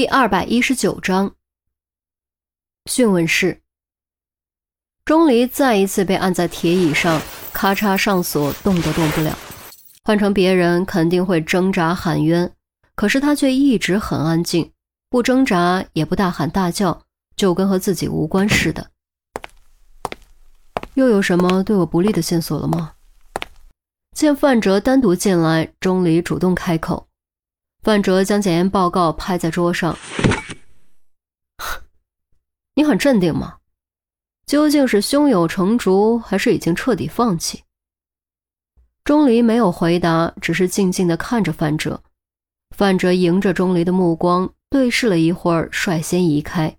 第二百一十九章讯问室。钟离再一次被按在铁椅上，咔嚓上锁，动都动不了。换成别人肯定会挣扎喊冤，可是他却一直很安静，不挣扎也不大喊大叫，就跟和自己无关似的。又有什么对我不利的线索了吗？见范哲单独进来，钟离主动开口。范哲将检验报告拍在桌上：“ 你很镇定吗？究竟是胸有成竹，还是已经彻底放弃？”钟离没有回答，只是静静的看着范哲。范哲迎着钟离的目光对视了一会儿，率先移开。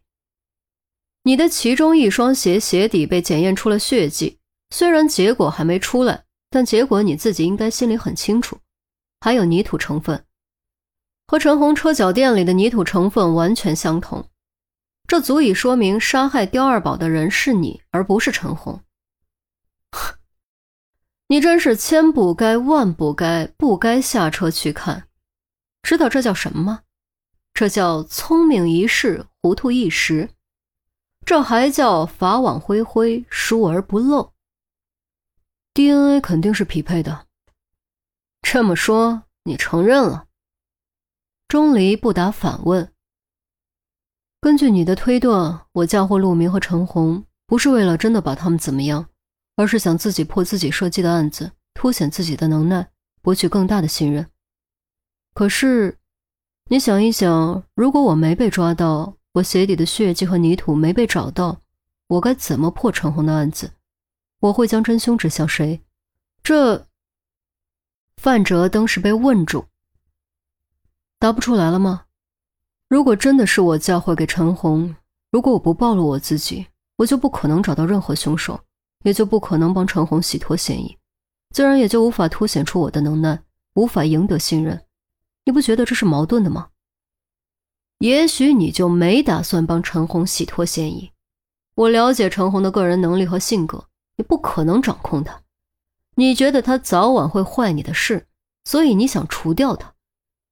你的其中一双鞋鞋底被检验出了血迹，虽然结果还没出来，但结果你自己应该心里很清楚。还有泥土成分，和陈红车脚垫里的泥土成分完全相同，这足以说明杀害刁二宝的人是你，而不是陈红。你真是千不该万不该，不该下车去看。知道这叫什么吗？这叫聪明一世，糊涂一时。这还叫法网恢恢，疏而不漏。DNA 肯定是匹配的。这么说，你承认了？钟离不答反问。根据你的推断，我嫁祸陆明和陈红，不是为了真的把他们怎么样，而是想自己破自己设计的案子，凸显自己的能耐，博取更大的信任。可是，你想一想，如果我没被抓到，我鞋底的血迹和泥土没被找到，我该怎么破陈红的案子？我会将真凶指向谁？这范哲当时被问住，答不出来了吗？如果真的是我嫁祸给陈红，如果我不暴露我自己，我就不可能找到任何凶手，也就不可能帮陈红洗脱嫌疑，自然也就无法凸显出我的能耐，无法赢得信任。你不觉得这是矛盾的吗？也许你就没打算帮陈红洗脱嫌疑。我了解陈红的个人能力和性格，你不可能掌控他。你觉得他早晚会坏你的事，所以你想除掉他。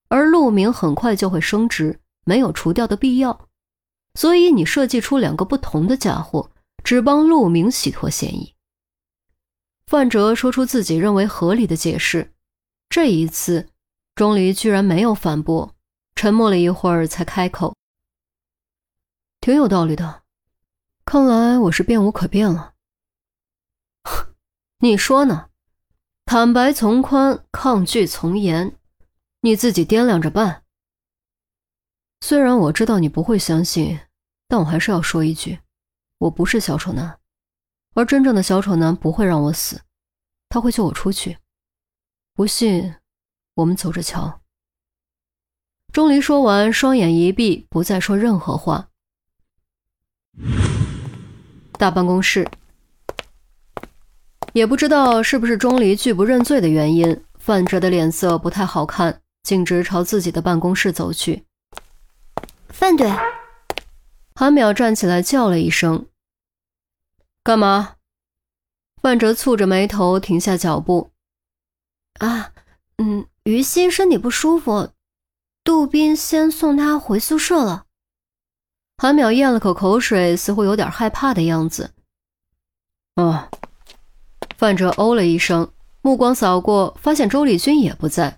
而陆明很快就会升职，没有除掉的必要。所以你设计出两个不同的家伙，只帮陆明洗脱嫌疑。范哲说出自己认为合理的解释，这一次，钟离居然没有反驳。沉默了一会儿，才开口：“挺有道理的，看来我是变无可变了。你说呢？坦白从宽，抗拒从严，你自己掂量着办。虽然我知道你不会相信，但我还是要说一句：我不是小丑男，而真正的小丑男不会让我死，他会救我出去。不信，我们走着瞧。”钟离说完，双眼一闭，不再说任何话。大办公室，也不知道是不是钟离拒不认罪的原因，范哲的脸色不太好看，径直朝自己的办公室走去。范队，韩淼站起来叫了一声：“干嘛？”范哲蹙着眉头，停下脚步。啊，嗯，于西身体不舒服。杜宾先送他回宿舍了。韩淼咽了口口水，似乎有点害怕的样子。哦，范哲哦了一声，目光扫过，发现周丽君也不在。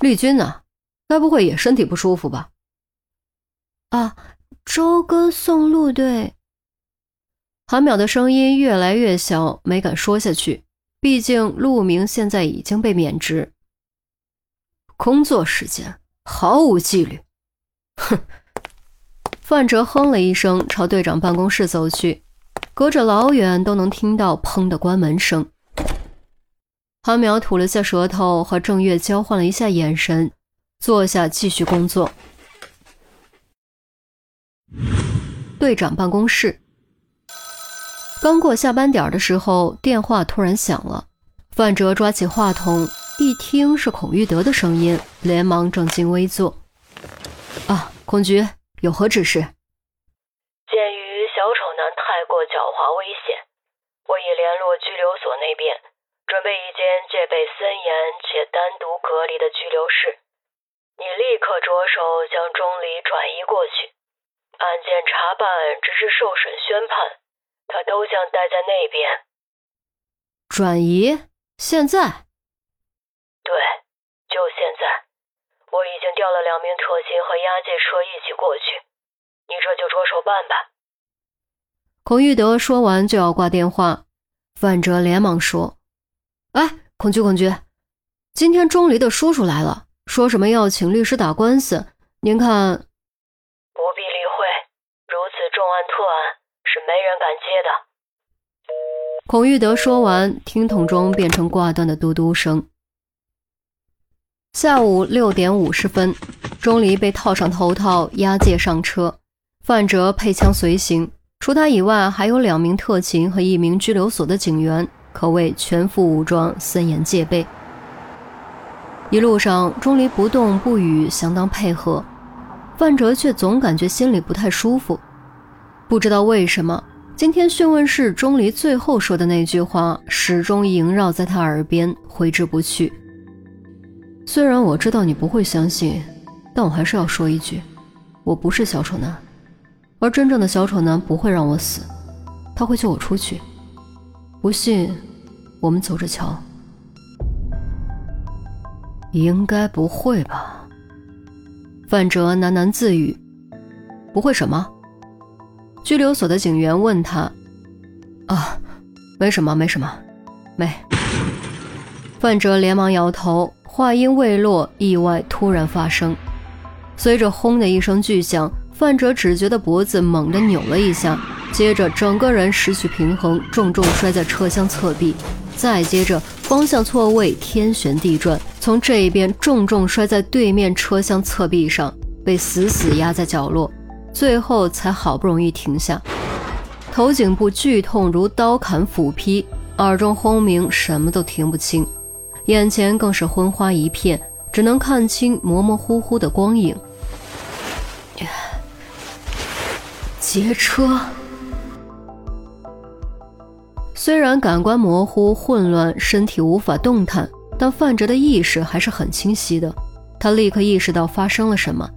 丽君呢？该不会也身体不舒服吧？啊，周哥送陆队。韩淼的声音越来越小，没敢说下去。毕竟陆明现在已经被免职。工作时间。毫无纪律，哼！范哲哼了一声，朝队长办公室走去，隔着老远都能听到“砰”的关门声。韩淼吐了下舌头，和郑月交换了一下眼神，坐下继续工作。队长办公室，刚过下班点的时候，电话突然响了，范哲抓起话筒。一听是孔玉德的声音，连忙正襟危坐。啊，孔局有何指示？鉴于小丑男太过狡猾危险，我已联络拘留所那边，准备一间戒备森严且单独隔离的拘留室。你立刻着手将钟离转移过去。案件查办直至受审宣判，他都将待在那边。转移？现在？对，就现在。我已经调了两名特勤和押解车一起过去，你这就着手办吧。孔玉德说完就要挂电话，范哲连忙说：“哎，孔局，孔局，今天钟离的叔叔来了，说什么要请律师打官司，您看。”不必理会，如此重案特案是没人敢接的。孔玉德说完，听筒中变成挂断的嘟嘟声。下午六点五十分，钟离被套上头套，押解上车。范哲配枪随行，除他以外，还有两名特勤和一名拘留所的警员，可谓全副武装，森严戒备。一路上，钟离不动不语，相当配合。范哲却总感觉心里不太舒服，不知道为什么，今天讯问室钟离最后说的那句话，始终萦绕在他耳边，挥之不去。虽然我知道你不会相信，但我还是要说一句：我不是小丑男，而真正的小丑男不会让我死，他会救我出去。不信，我们走着瞧。应该不会吧？范哲喃喃自语：“不会什么？”拘留所的警员问他：“啊，没什么，没什么，没。”范哲连忙摇头。话音未落，意外突然发生。随着“轰”的一声巨响，范哲只觉得脖子猛地扭了一下，接着整个人失去平衡，重重摔在车厢侧壁。再接着方向错位，天旋地转，从这一边重重摔在对面车厢侧壁上，被死死压在角落，最后才好不容易停下。头颈部剧痛如刀砍斧劈，耳中轰鸣，什么都听不清。眼前更是昏花一片，只能看清模模糊糊的光影。劫车。虽然感官模糊混乱，身体无法动弹，但范哲的意识还是很清晰的。他立刻意识到发生了什么，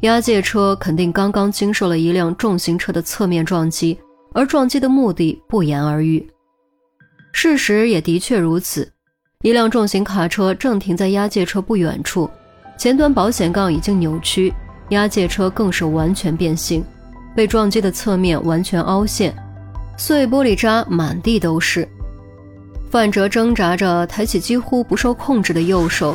押解车肯定刚刚经受了一辆重型车的侧面撞击，而撞击的目的不言而喻。事实也的确如此。一辆重型卡车正停在押解车不远处，前端保险杠已经扭曲，押解车更是完全变形，被撞击的侧面完全凹陷，碎玻璃渣满地都是。范哲挣扎着抬起几乎不受控制的右手，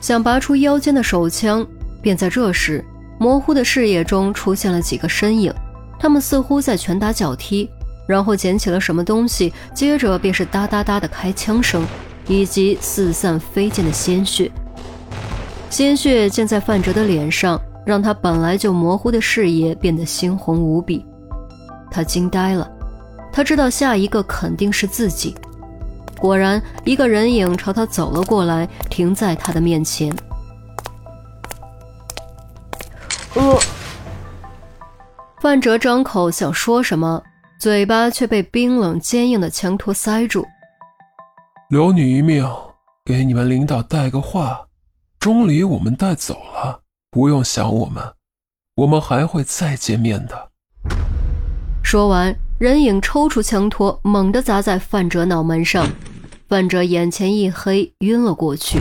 想拔出腰间的手枪，便在这时，模糊的视野中出现了几个身影，他们似乎在拳打脚踢，然后捡起了什么东西，接着便是哒哒哒的开枪声。以及四散飞溅的鲜血，鲜血溅在范哲的脸上，让他本来就模糊的视野变得猩红无比。他惊呆了，他知道下一个肯定是自己。果然，一个人影朝他走了过来，停在他的面前。呃，范哲张口想说什么，嘴巴却被冰冷坚硬的枪托塞住。留你一命，给你们领导带个话：钟离我们带走了，不用想我们，我们还会再见面的。说完，人影抽出枪托，猛地砸在范哲脑门上，范哲眼前一黑，晕了过去。